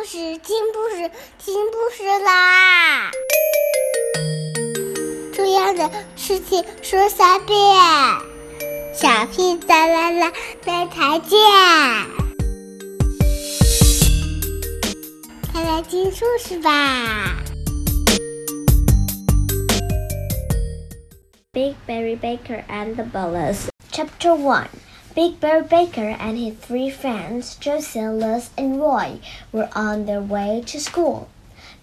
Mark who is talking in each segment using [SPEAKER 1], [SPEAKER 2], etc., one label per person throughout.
[SPEAKER 1] 故事，听故事，听故事啦！重要的事情说三遍，小屁哒啦啦，明天见！快来听故事吧
[SPEAKER 2] ！Big Berry Baker and the Bullies Chapter One Big Bear Baker and his three friends, Josie, Liz, and Roy, were on their way to school.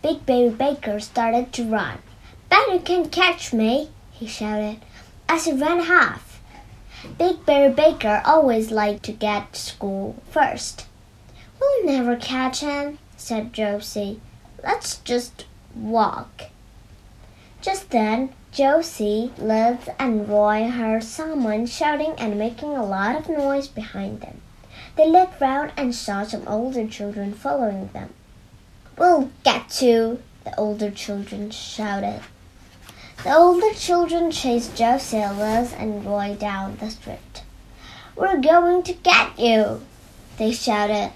[SPEAKER 2] Big Bear Baker started to run. Bet you can catch me, he shouted as he ran half. Big Bear Baker always liked to get to school first. We'll never catch him, said Josie. Let's just walk. Just then, Josie, Liz, and Roy heard someone shouting and making a lot of noise behind them. They looked round and saw some older children following them. We'll get you, the older children shouted. The older children chased Josie, Liz, and Roy down the street. We're going to get you, they shouted.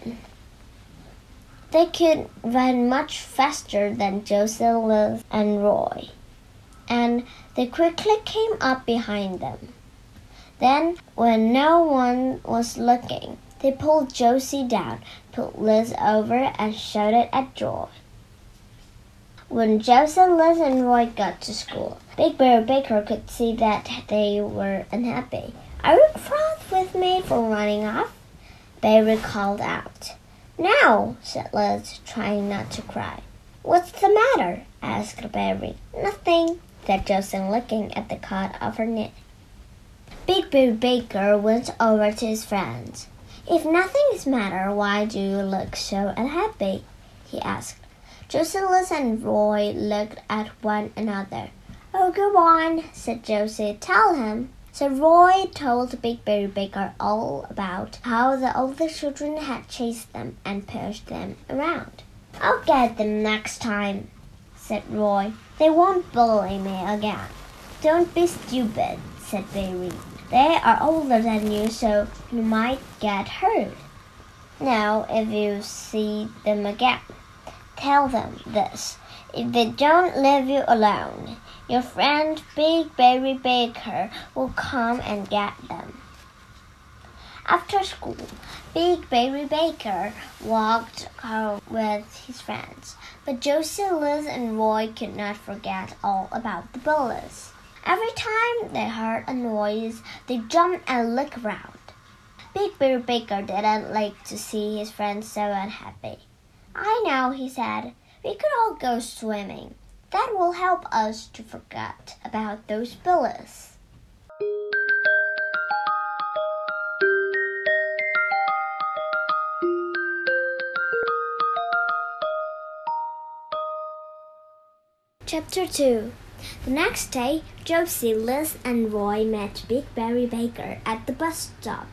[SPEAKER 2] They could run much faster than Josie, Liz, and Roy and they quickly came up behind them. Then, when no one was looking, they pulled Josie down, put Liz over, and shouted at Joy. When Josie, Liz, and Roy got to school, Big Bear Baker could see that they were unhappy. Are you cross with me for running off? Barry called out. No, said Liz, trying not to cry. What's the matter? asked Barry. Nothing, said Josie, looking at the cut of her knit. Big Bear Baker went over to his friends. If nothing is matter, why do you look so unhappy? he asked. Josie, Liz, and Roy looked at one another. Oh, go on, said Josie. Tell him. So Roy told Big Bear Baker all about how the older children had chased them and pushed them around. I'll get them next time, said Roy. They won't bully me again. Don't be stupid, said Barry. They are older than you, so you might get hurt. Now, if you see them again, tell them this. If they don't leave you alone, your friend Big Barry Baker will come and get them. After school, Big Barry Baker walked home with his friends, but Josie, Liz, and Roy could not forget all about the bullies. Every time they heard a noise, they jumped and looked around. Big Barry Baker didn't like to see his friends so unhappy. I know, he said. We could all go swimming. That will help us to forget about those bullies. Chapter 2 The next day, Josie, Liz, and Roy met Big Barry Baker at the bus stop.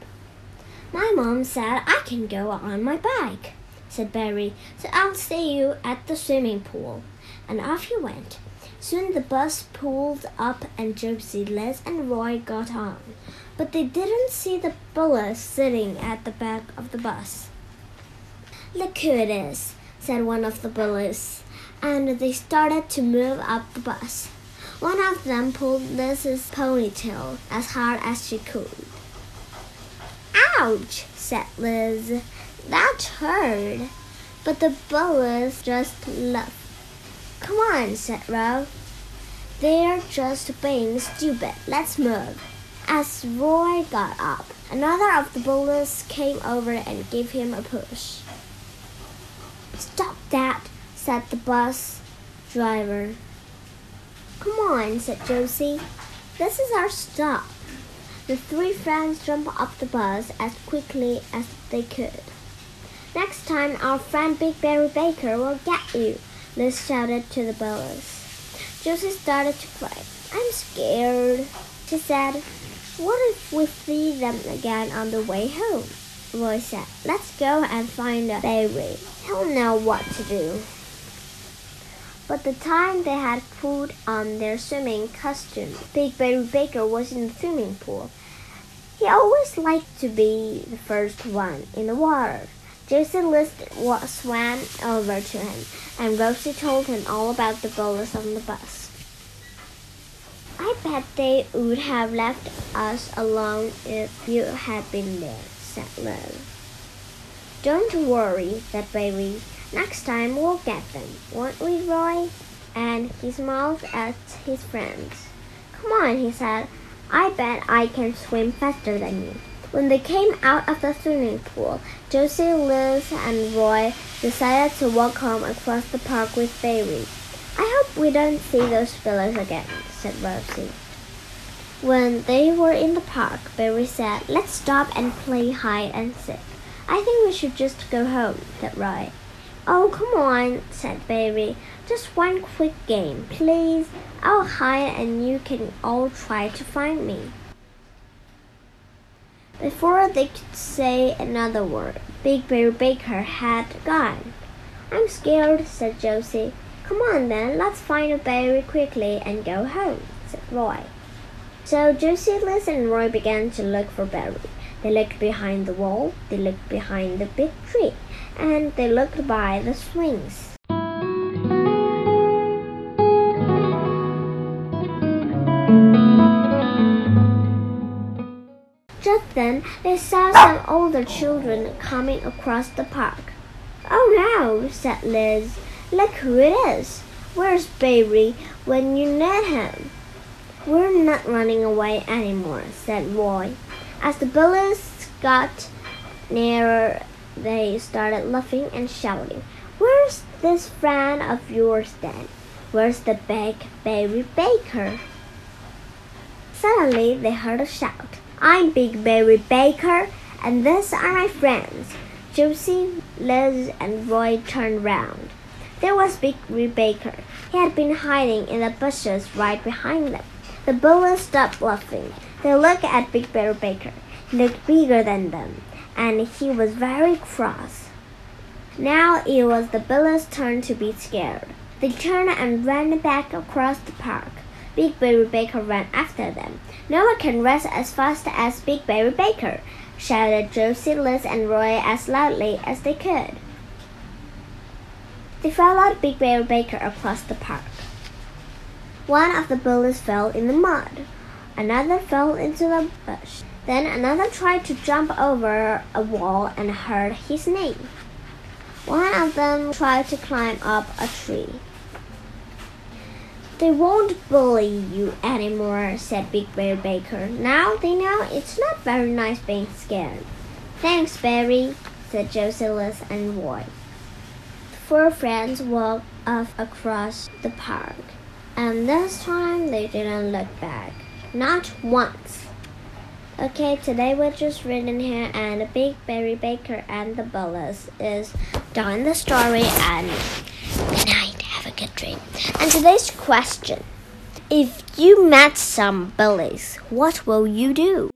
[SPEAKER 2] My mom said I can go on my bike, said Barry, so I'll see you at the swimming pool. And off he went. Soon the bus pulled up and Josie, Liz, and Roy got on. But they didn't see the bullies sitting at the back of the bus. Look who it is, said one of the bullies and they started to move up the bus. One of them pulled Liz's ponytail as hard as she could. Ouch, said Liz. That hurt. But the bullies just laughed. Come on, said Roy. They're just being stupid. Let's move. As Roy got up, another of the bullies came over and gave him a push. Stop that, said the bus driver. Come on, said Josie. This is our stop. The three friends jumped off the bus as quickly as they could. Next time, our friend Big Barry Baker will get you, Liz shouted to the bullies. Josie started to cry. I'm scared, she said. What if we see them again on the way home? Roy said. Let's go and find a Barry. He'll know what to do. But the time they had put on their swimming costume, Big Barry Baker was in the swimming pool. He always liked to be the first one in the water. Jason Liz swam over to him, and Rosie told him all about the bullies on the bus. I bet they would have left us alone if you had been there, said Liz. Don't worry, said Baby. Next time we'll get them, won't we, Roy? And he smiled at his friends. Come on, he said. I bet I can swim faster than you. When they came out of the swimming pool, Josie, Liz, and Roy decided to walk home across the park with Baby. I hope we don't see those fellows again, said Rosie. When they were in the park, Barry said, Let's stop and play hide and seek. I think we should just go home, said Roy. Oh, come on, said Barry. Just one quick game, please. I'll hide and you can all try to find me. Before they could say another word, Big Bear Baker had gone. I'm scared, said Josie. Come on then, let's find a Barry quickly and go home, said Roy. So Josie, Liz, and Roy began to look for Barry. They looked behind the wall, they looked behind the big tree, and they looked by the swings. Just then they saw some older children coming across the park. Oh no, said Liz. Look who it is. Where's Baby when you need him? We're not running away anymore, said Roy. As the bullies got nearer, they started laughing and shouting. Where's this friend of yours then? Where's the big Baby Baker? Suddenly they heard a shout. I'm Big Barry Baker, and these are my friends. Josie, Liz, and Roy turned round. There was Big Barry Baker. He had been hiding in the bushes right behind them. The bullies stopped laughing. They looked at Big Barry Baker. He looked bigger than them, and he was very cross. Now it was the bullies' turn to be scared. They turned and ran back across the park. Big Barry Baker ran after them. No one can run as fast as Big Barry Baker, shouted Josie, Liz, and Roy as loudly as they could. They followed Big Barry Baker across the park. One of the bullies fell in the mud. Another fell into the bush. Then another tried to jump over a wall and hurt his knee. One of them tried to climb up a tree. They won't bully you anymore, said Big Bear Baker. Now they know it's not very nice being scared. Thanks, Barry, said Liz and Roy. The four friends walked off across the park, and this time they didn't look back. Not once. Okay, today we're just reading here, and the Big Barry Baker and the Bullies is done the story, and good night a good dream. And today's question If you met some bullies, what will you do?